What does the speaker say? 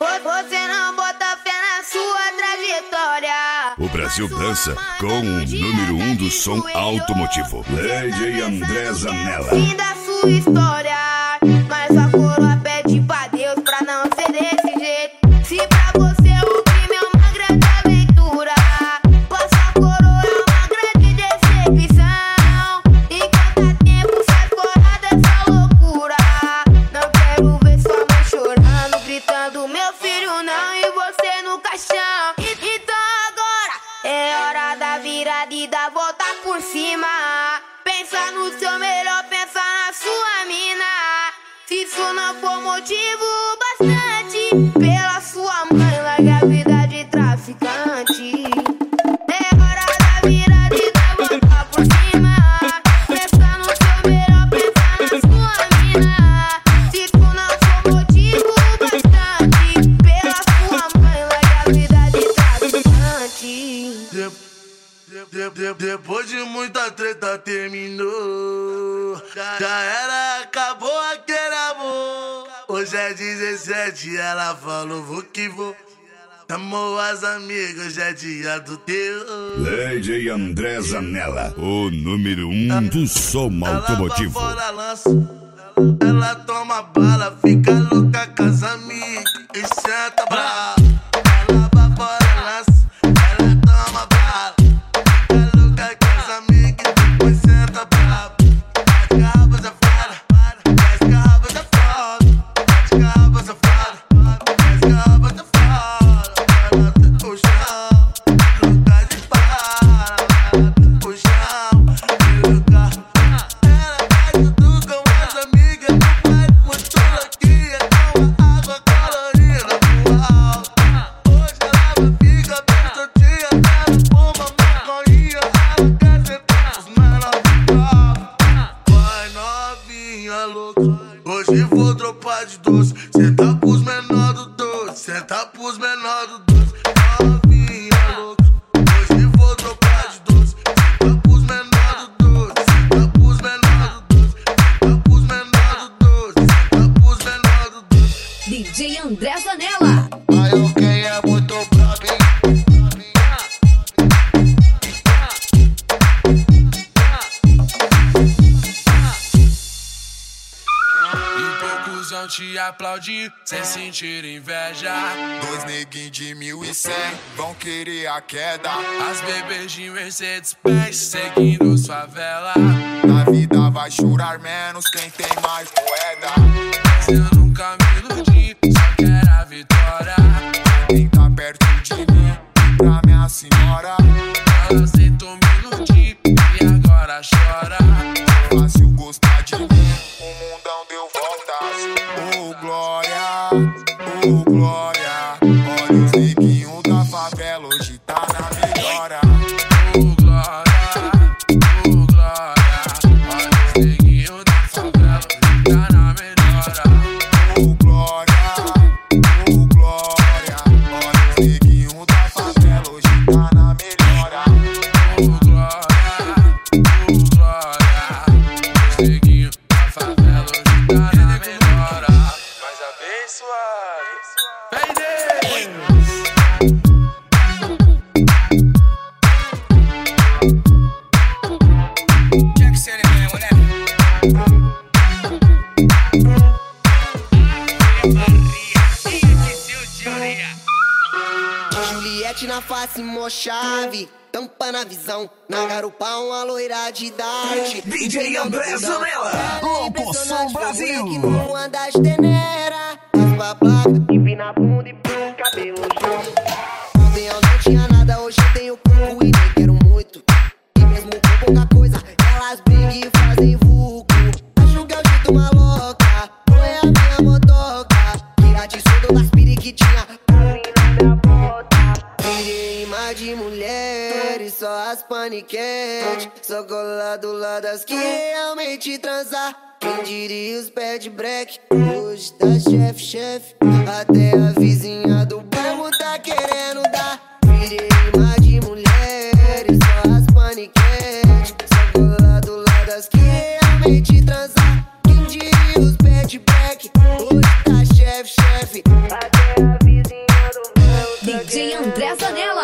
Você não bota fé na sua trajetória. O Brasil dança com o número um do som automotivo. Lady André Zanella. Fim da sua história. Mas a filho não, e você no caixão. Então agora é hora da virada e da volta por cima. Pensa no seu melhor, pensa na sua mina. Se isso não for motivo de- de- depois de muita treta terminou. Já, já era, acabou aquele amor. Hoje é 17, ela falou, vou que vou. Chamou as amigas, hoje é dia do teu. Lady André Zanella. O número um do som Ela automotivo. vai fora, lança. Ela toma bala, fica louca com as amigas e senta pra. Hoje vou dropar de doce, senta pros menor do doce, senta pros menor do doce. Vão te aplaudir sem sentir inveja. Dois neguinhos de mil e cem vão querer a queda. As bebês de Mercedes Benz seguindo sua vela. Na vida vai chorar menos quem tem mais moeda. Mas eu nunca me iludi, só quero a vitória. Quem tá perto de mim, pra minha senhora. Ela aceitou me iludir e agora chora. Ô glória, ô glória. Olha os neguinhos da favela, hoje tá na melhora. Oh glória, oh glória. Olha os neguinhos da favela, tá na melhora. Ô glória, ô glória. Olha os neguinhos da favela, hoje tá na melhora. Oh glória, oh glória. Da favela hoje. Juliette na face, mó chave. Tampa na visão, na garupa uma loira de dart. DJ André Zanella, Louco Som Brasil. Que não anda as teneira. Raspa a placa, empina a bunda e põe o cabelo junto. Ontem eu não tinha nada, hoje eu tenho pouco e nem quero muito. E mesmo com pouca coisa, Cheia de mulheres, só as paniquete. Só colar do lado das que realmente transar. Quem diria os pé de break? Hoje tá chefe, chefe. Até a vizinha do bairro tá querendo dar. Virei mar de mulheres, só as paniquete. Só colar do lado das que realmente transar. Quem diria os pé de break? Hoje tá chefe, chefe. Até a vizinha do bairro tá DJ André Zanella.